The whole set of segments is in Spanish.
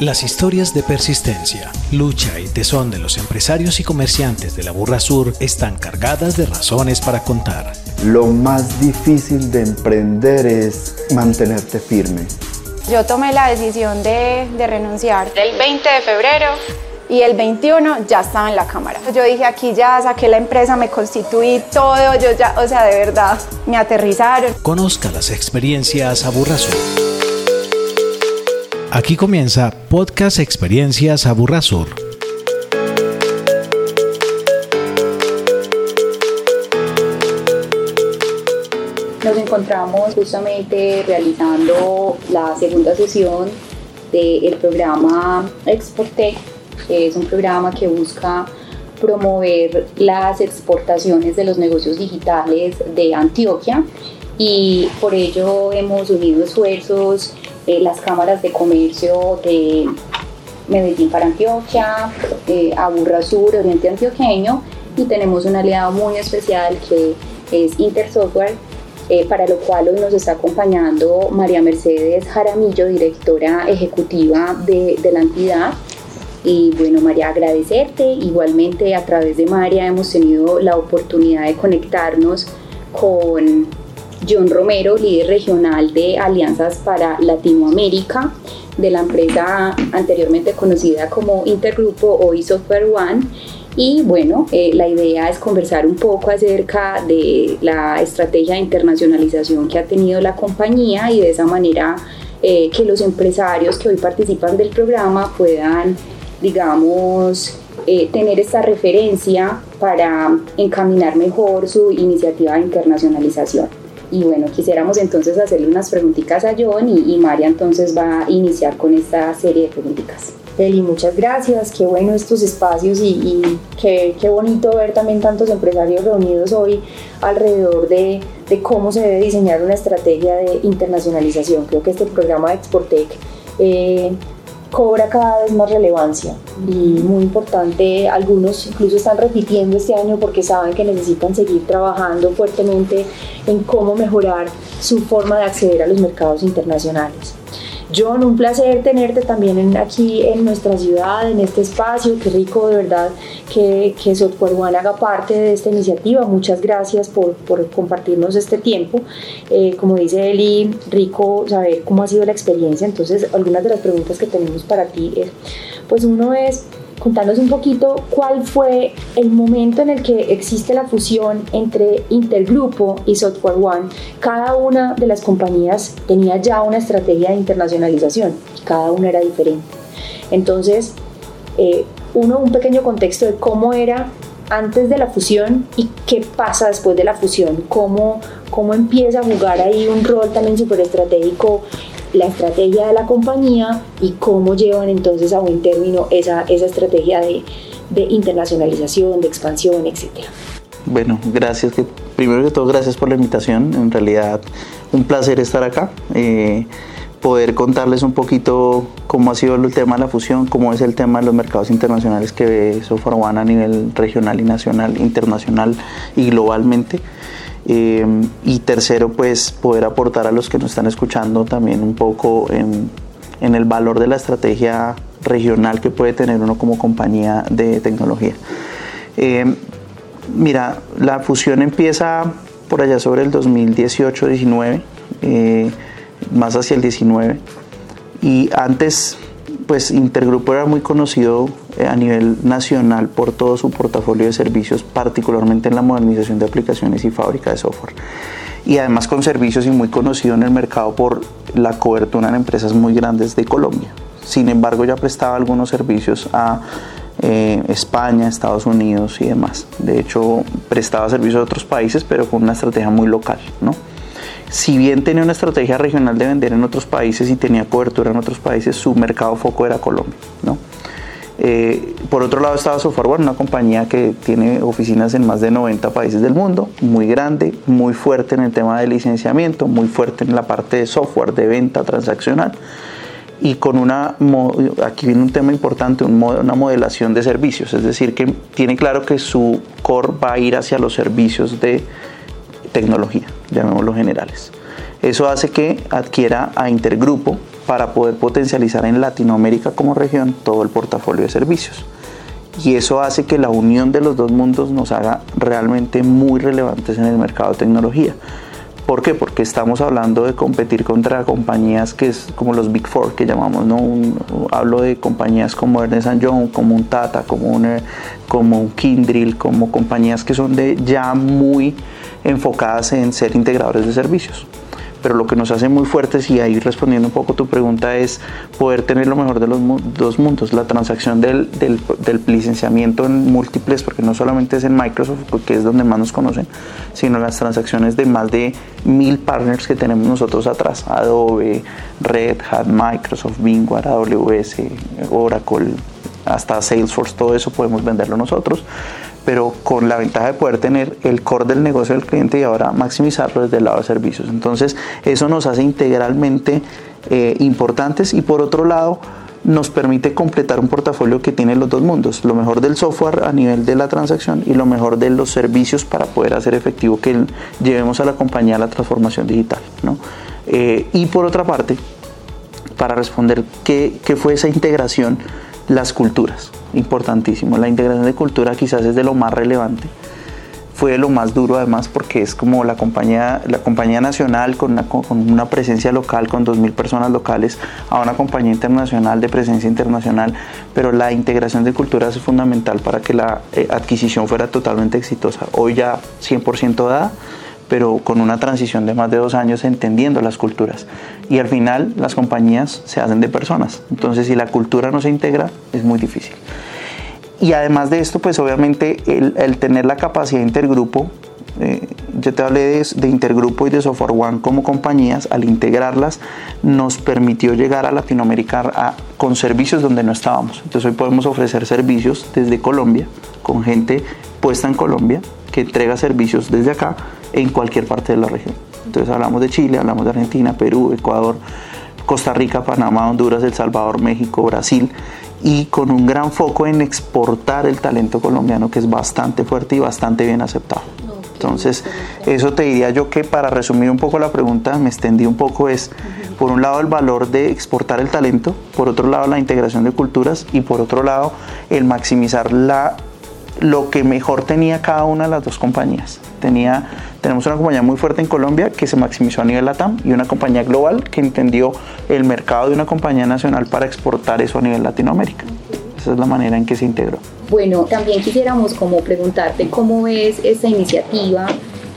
Las historias de persistencia, lucha y tesón de los empresarios y comerciantes de la Burra Sur están cargadas de razones para contar. Lo más difícil de emprender es mantenerte firme. Yo tomé la decisión de, renunciar el 20 de febrero y el 21 ya estaba en la cámara. Yo dije, aquí ya saqué la empresa, me constituí todo, yo ya, o sea, de verdad, me aterrizaron. Conozca las experiencias a Burra Sur. Aquí comienza Podcast Experiencias Aburrasur. Nos encontramos justamente realizando la segunda sesión del programa Exportec, es un programa que busca promover las exportaciones de los negocios digitales de Antioquia y por ello hemos unido esfuerzos eh, las cámaras de comercio de Medellín para Antioquia, eh, Aburra Sur, Oriente Antioqueño y tenemos un aliado muy especial que es Intersoftware, eh, para lo cual hoy nos está acompañando María Mercedes Jaramillo, directora ejecutiva de, de la entidad. Y bueno, María, agradecerte. Igualmente a través de María hemos tenido la oportunidad de conectarnos con John Romero, líder regional de Alianzas para Latinoamérica de la empresa anteriormente conocida como Intergrupo o Software One. Y bueno, eh, la idea es conversar un poco acerca de la estrategia de internacionalización que ha tenido la compañía y de esa manera eh, que los empresarios que hoy participan del programa puedan, digamos, eh, tener esta referencia para encaminar mejor su iniciativa de internacionalización. Y bueno, quisiéramos entonces hacerle unas preguntitas a John y, María entonces va a iniciar con esta serie de preguntitas. Eli, muchas gracias, qué bueno estos espacios y, qué, qué, bonito ver también tantos empresarios reunidos hoy alrededor de, de, cómo se debe diseñar una estrategia de internacionalización. Creo que este programa de Exportec eh, cobra cada vez más relevancia y muy importante, algunos incluso están repitiendo este año porque saben que necesitan seguir trabajando fuertemente en cómo mejorar su forma de acceder a los mercados internacionales. John, un placer tenerte también aquí en nuestra ciudad, en este espacio. Qué rico de verdad que, que Software haga parte de esta iniciativa. Muchas gracias por, por compartirnos este tiempo. Eh, como dice Eli, rico saber cómo ha sido la experiencia. Entonces, algunas de las preguntas que tenemos para ti es, pues uno es, contanos un poquito cuál fue el momento en el que existe la fusión entre Intergrupo y Software One. Cada una de las compañías tenía ya una estrategia de internacionalización cada una era diferente. Entonces, eh, uno, un pequeño contexto de cómo era antes de la fusión y qué pasa después de la fusión, cómo, cómo empieza a jugar ahí un rol también súper estratégico la estrategia de la compañía y cómo llevan entonces a buen término esa, esa estrategia de, de internacionalización, de expansión, etcétera. Bueno, gracias. Primero que todo, gracias por la invitación. En realidad, un placer estar acá. Eh, poder contarles un poquito cómo ha sido el tema de la fusión, cómo es el tema de los mercados internacionales que ve Software a nivel regional y nacional, internacional y globalmente. Em, y tercero, pues poder aportar a los que nos están escuchando también un poco en, el valor de la estrategia regional que puede tener uno como compañía de tecnología. Em, mira, la fusión empieza por allá sobre el 2018-19, eh, más hacia el 19. Y antes, pues Intergrupo era muy conocido eh, a nivel nacional por todo su portafolio de servicios, particularmente en la modernización de aplicaciones y fábrica de software. Y además con servicios y muy conocido en el mercado por la cobertura en empresas muy grandes de Colombia. Sin embargo, ya prestaba algunos servicios a eh, España, Estados Unidos y demás. De hecho, prestaba servicios a otros países, pero con una estrategia muy local, ¿no? Si bien tenía una estrategia regional de vender en otros países y tenía cobertura en otros países, su mercado foco era Colombia. Eh, por otro lado estaba Software una compañía que tiene oficinas en más de 90 países del mundo, muy grande, muy fuerte en el tema de licenciamiento, muy fuerte en la parte de software, de venta transaccional y con una, aquí viene un tema importante, una modelación de servicios, es decir, que tiene claro que su core va a ir hacia los servicios de tecnología, llamémoslo generales. Eso hace que adquiera a Intergrupo para poder potencializar en Latinoamérica como región todo el portafolio de servicios. Y eso hace que la unión de los dos mundos nos haga realmente muy relevantes en el mercado de tecnología. ¿Por qué? Porque estamos hablando de competir contra compañías que es como los Big Four que llamamos, ¿no? hablo de compañías como Ernest Young, como un Tata, como un, eh, como un Kindrill, como compañías que son de ya muy enfocadas en ser integradores de servicios pero lo que nos hace muy fuertes y ahí respondiendo un poco tu pregunta es poder tener lo mejor de los dos mundos, la transacción del, del, del, licenciamiento en múltiples, porque no solamente es en Microsoft, que es donde más nos conocen, sino las transacciones de más de mil partners que tenemos nosotros atrás, Adobe, Red Hat, Microsoft, Bing, AWS, Oracle, hasta Salesforce, todo eso podemos venderlo nosotros pero con la ventaja de poder tener el core del negocio del cliente y ahora maximizarlo desde el lado de servicios. Entonces, eso nos hace integralmente eh, importantes y por otro lado, nos permite completar un portafolio que tiene los dos mundos, lo mejor del software a nivel de la transacción y lo mejor de los servicios para poder hacer efectivo que llevemos a la compañía a la transformación digital. Eh, y por otra parte, para responder qué fue esa integración, las culturas importantísimo. La integración de cultura quizás es de lo más relevante. Fue lo más duro además porque es como la compañía, la compañía nacional con una, con una presencia local, con 2.000 personas locales, a una compañía internacional de presencia internacional. Pero la integración de culturas es fundamental para que la eh, adquisición fuera totalmente exitosa. Hoy ya 100% dada pero con una transición de más de dos años entendiendo las culturas. Y al final las compañías se hacen de personas. Entonces si la cultura no se integra es muy difícil. Y además de esto, pues obviamente el, tener la capacidad intergrupo, eh, yo te hablé de, de, Intergrupo y de Software One como compañías, al integrarlas nos permitió llegar a Latinoamérica con servicios donde no estábamos. Entonces hoy podemos ofrecer servicios desde Colombia, con gente puesta en Colombia, que entrega servicios desde acá en cualquier parte de la región. Entonces hablamos de Chile, hablamos de Argentina, Perú, Ecuador, Costa Rica, Panamá, Honduras, El Salvador, México, Brasil y con un gran foco en exportar el talento colombiano que es bastante fuerte y bastante bien aceptado. Entonces, eso te diría yo que para resumir un poco la pregunta, me extendí un poco, es por un lado el valor de exportar el talento, por otro lado la integración de culturas y por otro lado el maximizar la lo que mejor tenía cada una de las dos compañías. Tenía, tenemos una compañía muy fuerte en Colombia que se maximizó a nivel LATAM y una compañía global que entendió el mercado de una compañía nacional para exportar eso a nivel Latinoamérica. Esa es la manera en que se integró. Bueno, también quisiéramos como preguntarte cómo ves esta iniciativa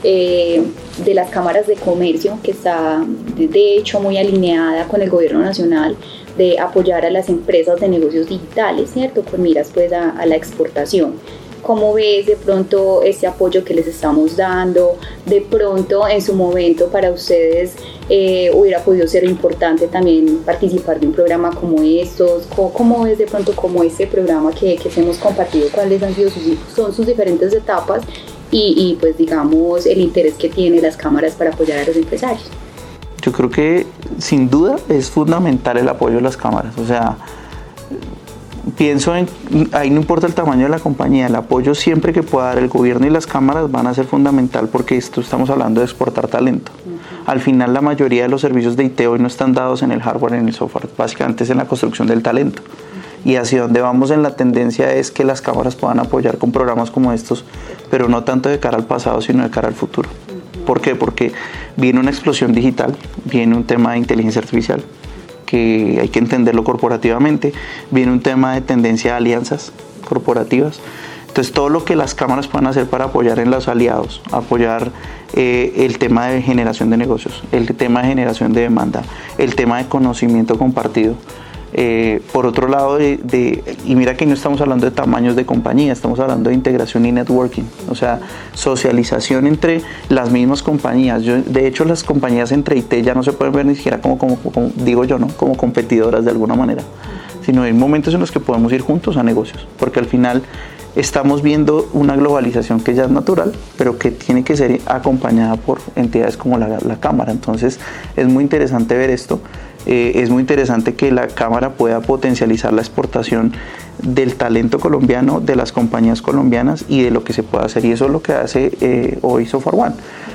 eh, de las cámaras de comercio que está de hecho muy alineada con el gobierno nacional de apoyar a las empresas de negocios digitales, ¿cierto? Con miras pues a la exportación. ¿Cómo ves de pronto este apoyo que les estamos dando? De pronto en su momento para ustedes eh, hubiera podido ser importante también participar de un programa como estos. ¿Cómo, ves de pronto como este programa que, que hemos compartido? ¿Cuáles han sido sus, son sus diferentes etapas? Y, y pues digamos el interés que tienen las cámaras para apoyar a los empresarios. Yo creo que sin duda es fundamental el apoyo de las cámaras. O sea, pienso en, ahí no importa el tamaño de la compañía, el apoyo siempre que pueda dar el gobierno y las cámaras van a ser fundamental porque esto estamos hablando de exportar talento. Al final la mayoría de los servicios de IT hoy no están dados en el hardware, en el software, básicamente es en la construcción del talento. Y hacia donde vamos en la tendencia es que las cámaras puedan apoyar con programas como estos, pero no tanto de cara al pasado, sino de cara al futuro. ¿Por qué? Porque viene una explosión digital, viene un tema de inteligencia artificial, que hay que entenderlo corporativamente. Viene un tema de tendencia a alianzas corporativas. Entonces, todo lo que las cámaras puedan hacer para apoyar en los aliados, apoyar eh, el tema de generación de negocios, el tema de generación de demanda, el tema de conocimiento compartido, eh, por otro lado, y mira que no estamos hablando de tamaños de compañía, estamos hablando de integración y networking, o sea, socialización entre las mismas compañías. De hecho, las compañías entre IT ya no se pueden ver ni siquiera como, como, digo yo, ¿no? como competidoras de alguna manera, sino hay momentos en los que podemos ir juntos a negocios, porque al final estamos viendo una globalización que ya es natural, pero que tiene que ser acompañada por entidades como la, la Cámara. Entonces, es muy interesante ver esto eh, es muy interesante que la Cámara pueda potencializar la exportación del talento colombiano, de las compañías colombianas y de lo que se pueda hacer. Y eso es lo que hace eh, hoy Sofar One.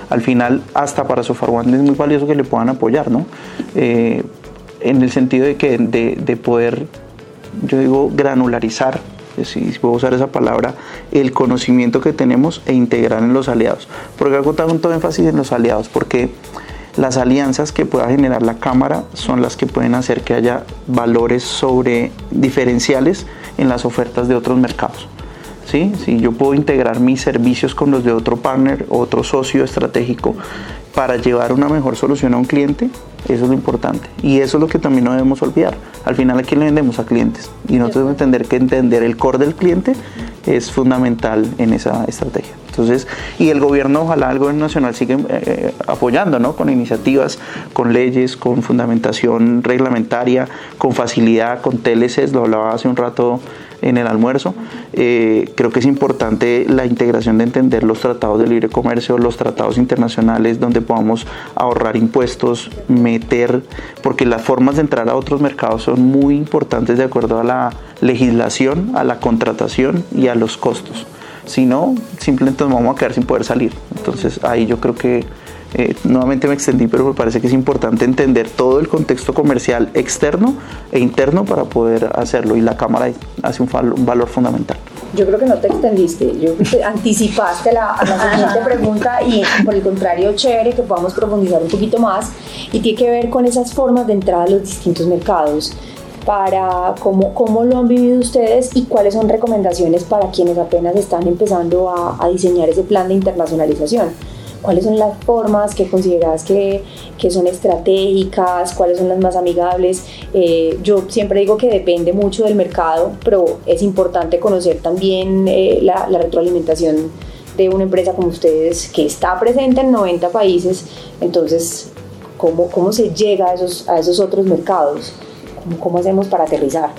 Al final, hasta para Sofar One es muy valioso que le puedan apoyar, ¿no? Eh, en el sentido de que de, poder, yo digo, granularizar si puedo usar esa palabra, el conocimiento que tenemos e integrar en los aliados. Porque hago tanto énfasis en los aliados, porque las alianzas que pueda generar la Cámara son las que pueden hacer que haya valores sobre diferenciales en las ofertas de otros mercados. ¿Sí? Si yo puedo integrar mis servicios con los de otro partner, otro socio estratégico para llevar una mejor solución a un cliente, eso es lo importante. Y eso es lo que también no debemos olvidar. Al final, ¿a quién le vendemos? A clientes. Y nosotros debemos entender que entender el core del cliente es fundamental en esa estrategia. Entonces, y el gobierno, ojalá el gobierno nacional siga eh, apoyando, ¿no? Con iniciativas, con leyes, con fundamentación reglamentaria, con facilidad, con TLCs, lo hablaba hace un rato en el almuerzo. Eh, creo que es importante la integración de entender los tratados de libre comercio, los tratados internacionales donde podamos ahorrar impuestos, meter, porque las formas de entrar a otros mercados son muy importantes de acuerdo a la legislación, a la contratación y a los costos. Si no, simplemente nos vamos a quedar sin poder salir. Entonces ahí yo creo que eh, nuevamente me extendí, pero me parece que es importante entender todo el contexto comercial externo e interno para poder hacerlo y la Cámara hace un, valor fundamental. Yo creo que no te extendiste, yo anticipaste la, la siguiente pregunta y por el contrario, chévere que podamos profundizar un poquito más y tiene que ver con esas formas de entrada a los distintos mercados para cómo, cómo lo han vivido ustedes y cuáles son recomendaciones para quienes apenas están empezando a diseñar ese plan de internacionalización cuáles son las formas que consideras que, que son estratégicas, cuáles son las más amigables. Eh, yo siempre digo que depende mucho del mercado, pero es importante conocer también eh, la, retroalimentación de una empresa como ustedes que está presente en 90 países, entonces, ¿cómo, cómo se llega a esos, a esos otros mercados? ¿Cómo, ¿Cómo hacemos para aterrizar?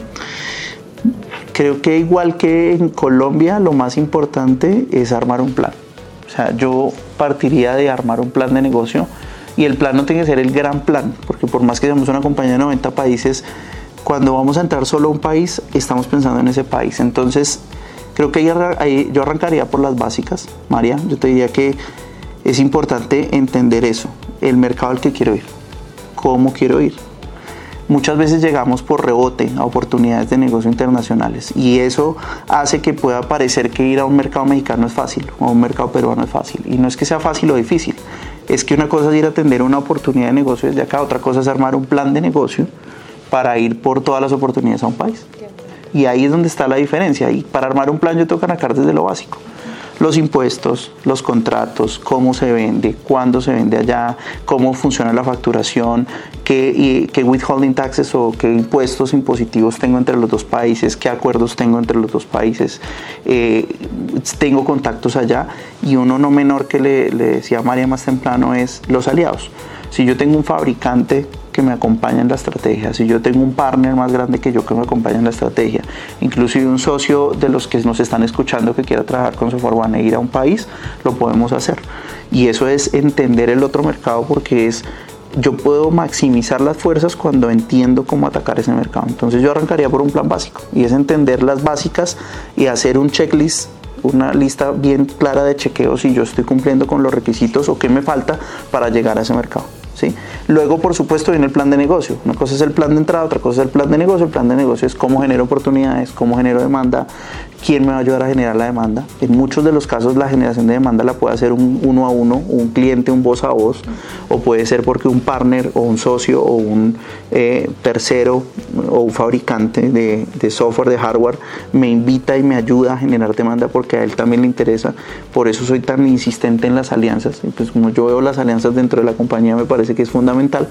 Creo que igual que en Colombia, lo más importante es armar un plan. Sea, yo partiría de armar un plan de negocio y el plan no tiene que ser el gran plan, porque por más que seamos una compañía de 90 países, cuando vamos a entrar solo a un país, estamos pensando en ese país. Entonces, creo que yo arrancaría por las básicas, María. Yo te diría que es importante entender eso, el mercado al que quiero ir, cómo quiero ir, muchas veces llegamos por rebote a oportunidades de negocio internacionales y eso hace que pueda parecer que ir a un mercado mexicano es fácil o a un mercado peruano es fácil. Y no es que sea fácil o difícil, es que una cosa es ir a atender una oportunidad de negocio desde acá, otra cosa es armar un plan de negocio para ir por todas las oportunidades a un país. Y ahí es donde está la diferencia. Y para armar un plan yo tengo que arrancar desde lo básico los impuestos, los contratos, cómo se vende, cuándo se vende allá, cómo funciona la facturación, qué, withholding taxes o qué impuestos impositivos tengo entre los dos países, qué acuerdos tengo entre los dos países. Eh, tengo contactos allá y uno no menor que le, le decía María más temprano es los aliados. Si yo tengo un fabricante que me acompaña en la estrategia, si yo tengo un partner más grande que yo que me acompaña en la estrategia, inclusive un socio de los que nos están escuchando que quiera trabajar con One e ir a un país, lo podemos hacer. Y eso es entender el otro mercado porque es yo puedo maximizar las fuerzas cuando entiendo cómo atacar ese mercado. Entonces yo arrancaría por un plan básico y es entender las básicas y hacer un checklist una lista bien clara de chequeos si yo estoy cumpliendo con los requisitos o qué me falta para llegar a ese mercado. Luego, por supuesto, viene el plan de negocio. Una cosa es el plan de entrada, otra cosa es el plan de negocio. El plan de negocio es cómo genero oportunidades, cómo genero demanda, quién me va a ayudar a generar la demanda. En muchos de los casos la generación de demanda la puede hacer un uno a uno, un cliente, un voz a voz, o puede ser porque un partner o un socio o un eh, tercero o un fabricante de, software, de hardware, me invita y me ayuda a generar demanda porque a él también le interesa. Por eso soy tan insistente en las alianzas. Y pues como yo veo las alianzas dentro de la compañía me parece que es fundamental,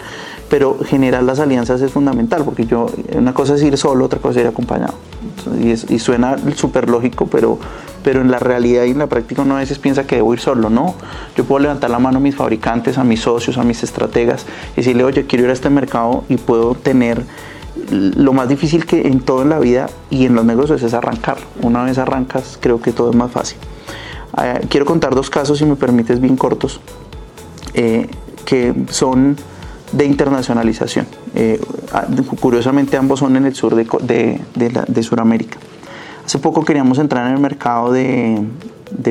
pero generar las alianzas es fundamental porque yo, una cosa es ir solo, otra cosa es ir acompañado. Y, y suena súper lógico, pero, pero en la realidad y en la práctica uno a veces piensa que debo ir solo, no. Yo puedo levantar la mano a mis fabricantes, a mis socios, a mis estrategas y decirle, oye, quiero ir a este mercado y puedo tener lo más difícil que en todo en la vida y en los negocios es arrancar. Una vez arrancas, creo que todo es más fácil. Eh, quiero contar dos casos, si me permites, bien cortos, eh, que son de internacionalización. Eh, curiosamente ambos son en el sur de, de, Sudamérica. Hace poco queríamos entrar en el mercado de,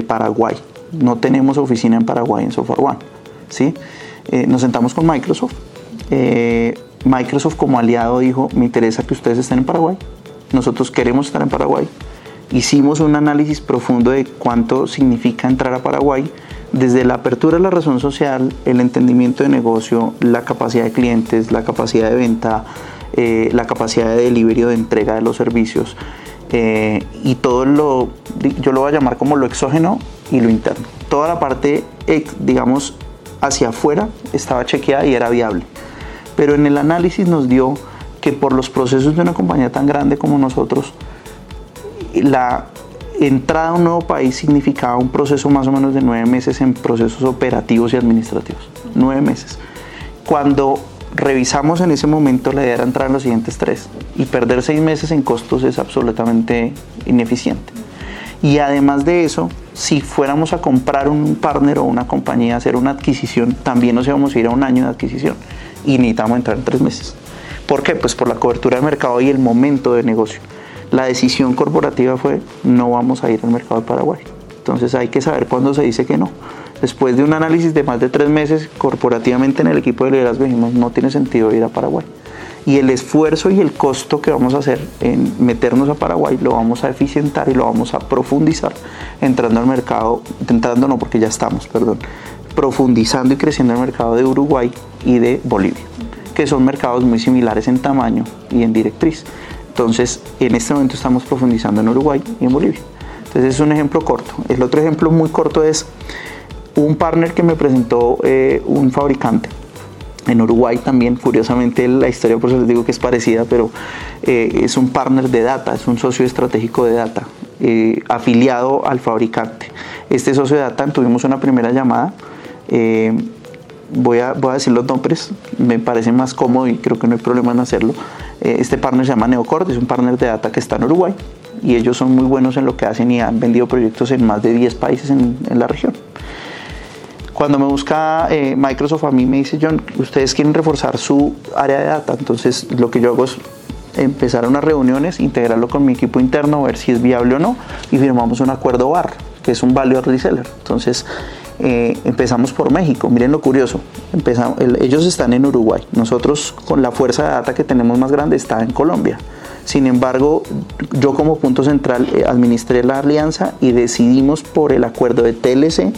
Paraguay. No tenemos oficina en Paraguay en Software One. ¿sí? Nos sentamos con Microsoft. Eh, Microsoft como aliado dijo, me interesa que ustedes estén en Paraguay. Nosotros queremos estar en Paraguay. Hicimos un análisis profundo de cuánto significa entrar a Paraguay desde la apertura de la razón social, el entendimiento de negocio, la capacidad de clientes, la capacidad de venta, eh, la capacidad de delivery o de entrega de los servicios eh, y todo lo, yo lo voy a llamar como lo exógeno y lo interno. Toda la parte, digamos, hacia afuera estaba chequeada y era viable. Pero en el análisis nos dio que por los procesos de una compañía tan grande como nosotros, la entrada a un nuevo país significaba un proceso más o menos de nueve meses en procesos operativos y administrativos. Nueve meses. Cuando revisamos en ese momento, la idea era entrar en los siguientes tres. Y perder seis meses en costos es absolutamente ineficiente. Y además de eso, si fuéramos a comprar un partner o una compañía, hacer una adquisición, también nos íbamos a ir a un año de adquisición. Y necesitamos entrar en tres meses. ¿Por qué? Pues por la cobertura de mercado y el momento de negocio la decisión corporativa fue no vamos a ir al mercado de Paraguay. Entonces hay que saber cuándo se dice que no. Después de un análisis de más de tres meses, corporativamente en el equipo de liderazgo dijimos no tiene sentido ir a Paraguay. Y el esfuerzo y el costo que vamos a hacer en meternos a Paraguay lo vamos a eficientar y lo vamos a profundizar entrando al mercado, entrando no porque ya estamos, perdón, profundizando y creciendo el mercado de Uruguay y de Bolivia, que son mercados muy similares en tamaño y en directriz. Entonces, en este momento estamos profundizando en Uruguay y en Bolivia. Entonces, es un ejemplo corto. El otro ejemplo muy corto es un partner que me presentó eh, un fabricante en Uruguay también, curiosamente la historia por eso les digo que es parecida, pero eh, es un partner de data, es un socio estratégico de data, eh, afiliado al fabricante. Este socio de data tuvimos una primera llamada, voy, a, voy a decir los nombres, me parece más cómodo y creo que no hay problema en hacerlo. Eh, este partner se llama Neocord, es un partner de data que está en Uruguay y ellos son muy buenos en lo que hacen y han vendido proyectos en más de 10 países en, la región. Cuando me busca eh, Microsoft a mí me dice, John, ustedes quieren reforzar su área de data, entonces lo que yo hago es empezar unas reuniones, integrarlo con mi equipo interno, ver si es viable o no y firmamos un acuerdo VAR, que es un Value Reseller. Entonces eh, empezamos por México. Miren lo curioso, ellos están en Uruguay, nosotros con la fuerza de data que tenemos más grande está en Colombia. Sin embargo, yo como punto central eh, administré la alianza y decidimos por el acuerdo de TLC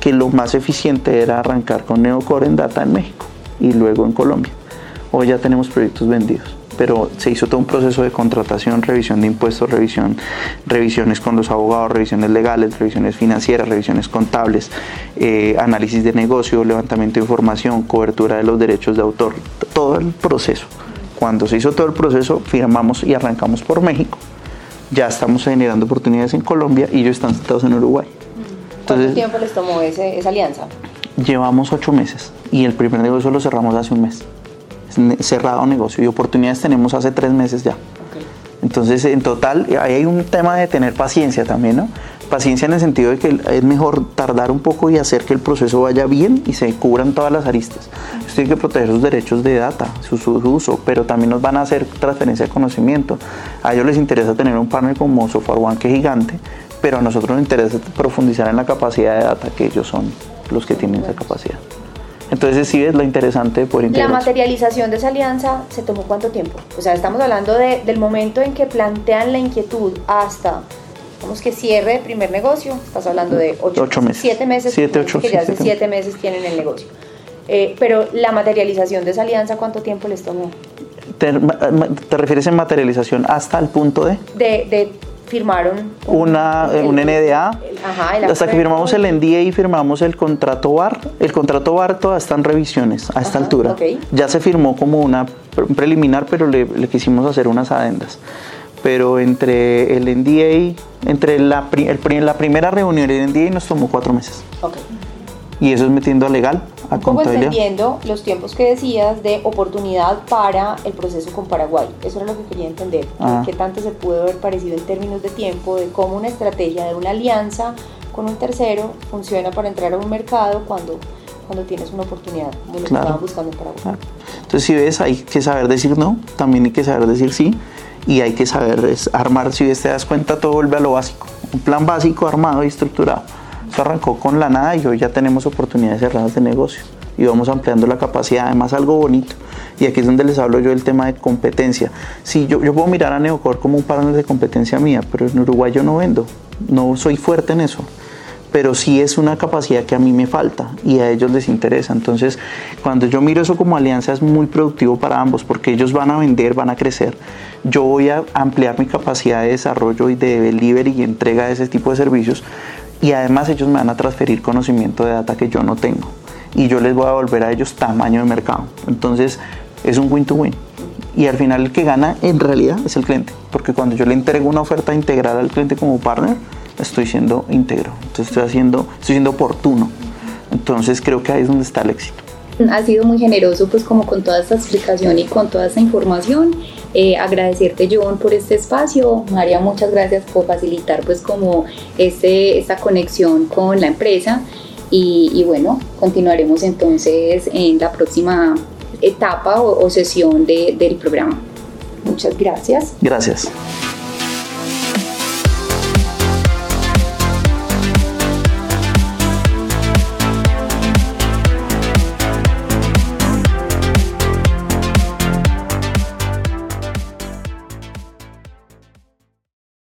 que lo más eficiente era arrancar con Neocore en data en México y luego en Colombia. Hoy ya tenemos proyectos vendidos pero se hizo todo un proceso de contratación, revisión de impuestos, revisión, revisiones con los abogados, revisiones legales, revisiones financieras, revisiones contables, eh, análisis de negocio, levantamiento de información, cobertura de los derechos de autor, todo el proceso. Cuando se hizo todo el proceso, firmamos y arrancamos por México. Ya estamos generando oportunidades en Colombia y ellos están sentados en Uruguay. ¿Cuánto tiempo les tomó esa alianza? Llevamos ocho meses y el primer negocio lo cerramos hace un mes cerrado negocio y oportunidades tenemos hace tres meses ya. Entonces, en total, ahí hay un tema de tener paciencia también, ¿no? Paciencia en el sentido de que es mejor tardar un poco y hacer que el proceso vaya bien y se cubran todas las aristas. Tiene que proteger sus derechos de data, su, uso, pero también nos van a hacer transferencia de conocimiento. A ellos les interesa tener un partner como Software One que es gigante, pero a nosotros nos interesa profundizar en la capacidad de data que ellos son los que tienen esa capacidad. Entonces sí es lo interesante por La materialización de esa alianza se tomó cuánto tiempo? O sea, estamos hablando de, del momento en que plantean la inquietud hasta, vamos que cierre el primer negocio, estás hablando de ocho, meses. Siete meses. Siete, ocho, que ya hace siete meses tienen el negocio. Eh, pero la materialización de esa alianza, ¿cuánto tiempo les tomó? ¿Te, refieres en materialización hasta el punto de? De, de firmaron una, un NDA. hasta que firmamos el NDA y firmamos el contrato BAR. El contrato BAR todavía está en revisiones a esta altura. Ya se firmó como una preliminar, pero le, quisimos hacer unas adendas. Pero entre el NDA, entre la, el, la primera reunión y el NDA nos tomó cuatro meses. Y eso es metiendo a legal un poco entendiendo los tiempos que decías de oportunidad para el proceso con Paraguay. Eso era lo que quería entender. Ah. ¿Qué tanto se pudo haber parecido en términos de tiempo, de cómo una estrategia de una alianza con un tercero funciona para entrar a un mercado cuando cuando tienes una oportunidad como lo que estaban buscando para vos. Entonces si ves, hay que saber decir no, también hay que saber decir sí y hay que saber armar, si ves te das cuenta, todo vuelve a lo básico. Un plan básico armado y estructurado. Eso arrancó con la nada y hoy ya tenemos oportunidades cerradas de negocio y vamos ampliando la capacidad. Además, algo bonito, y aquí es donde les hablo yo del tema de competencia. Sí, yo, yo puedo mirar a Neocor como un partner de competencia mía, pero en Uruguay yo no vendo, no soy fuerte en eso pero sí es una capacidad que a mí me falta y a ellos les interesa. Entonces, cuando yo miro eso como alianza es muy productivo para ambos porque ellos van a vender, van a crecer. Yo voy a ampliar mi capacidad de desarrollo y de delivery y entrega de ese tipo de servicios y además ellos me van a transferir conocimiento de data que yo no tengo y yo les voy a devolver a ellos tamaño de mercado. Entonces es un win-to-win. Y al final el que gana en realidad es el cliente, porque cuando yo le entrego una oferta integral al cliente como partner, estoy siendo íntegro, entonces estoy, haciendo, estoy siendo oportuno. Entonces creo que ahí es donde está el éxito. Ha sido muy generoso pues como con toda esta explicación y con toda esta información. Eh, agradecerte John por este espacio. María, muchas gracias por facilitar pues como este, esta conexión con la empresa. Y, bueno, continuaremos entonces en la próxima etapa o, sesión del programa. Muchas gracias. Gracias.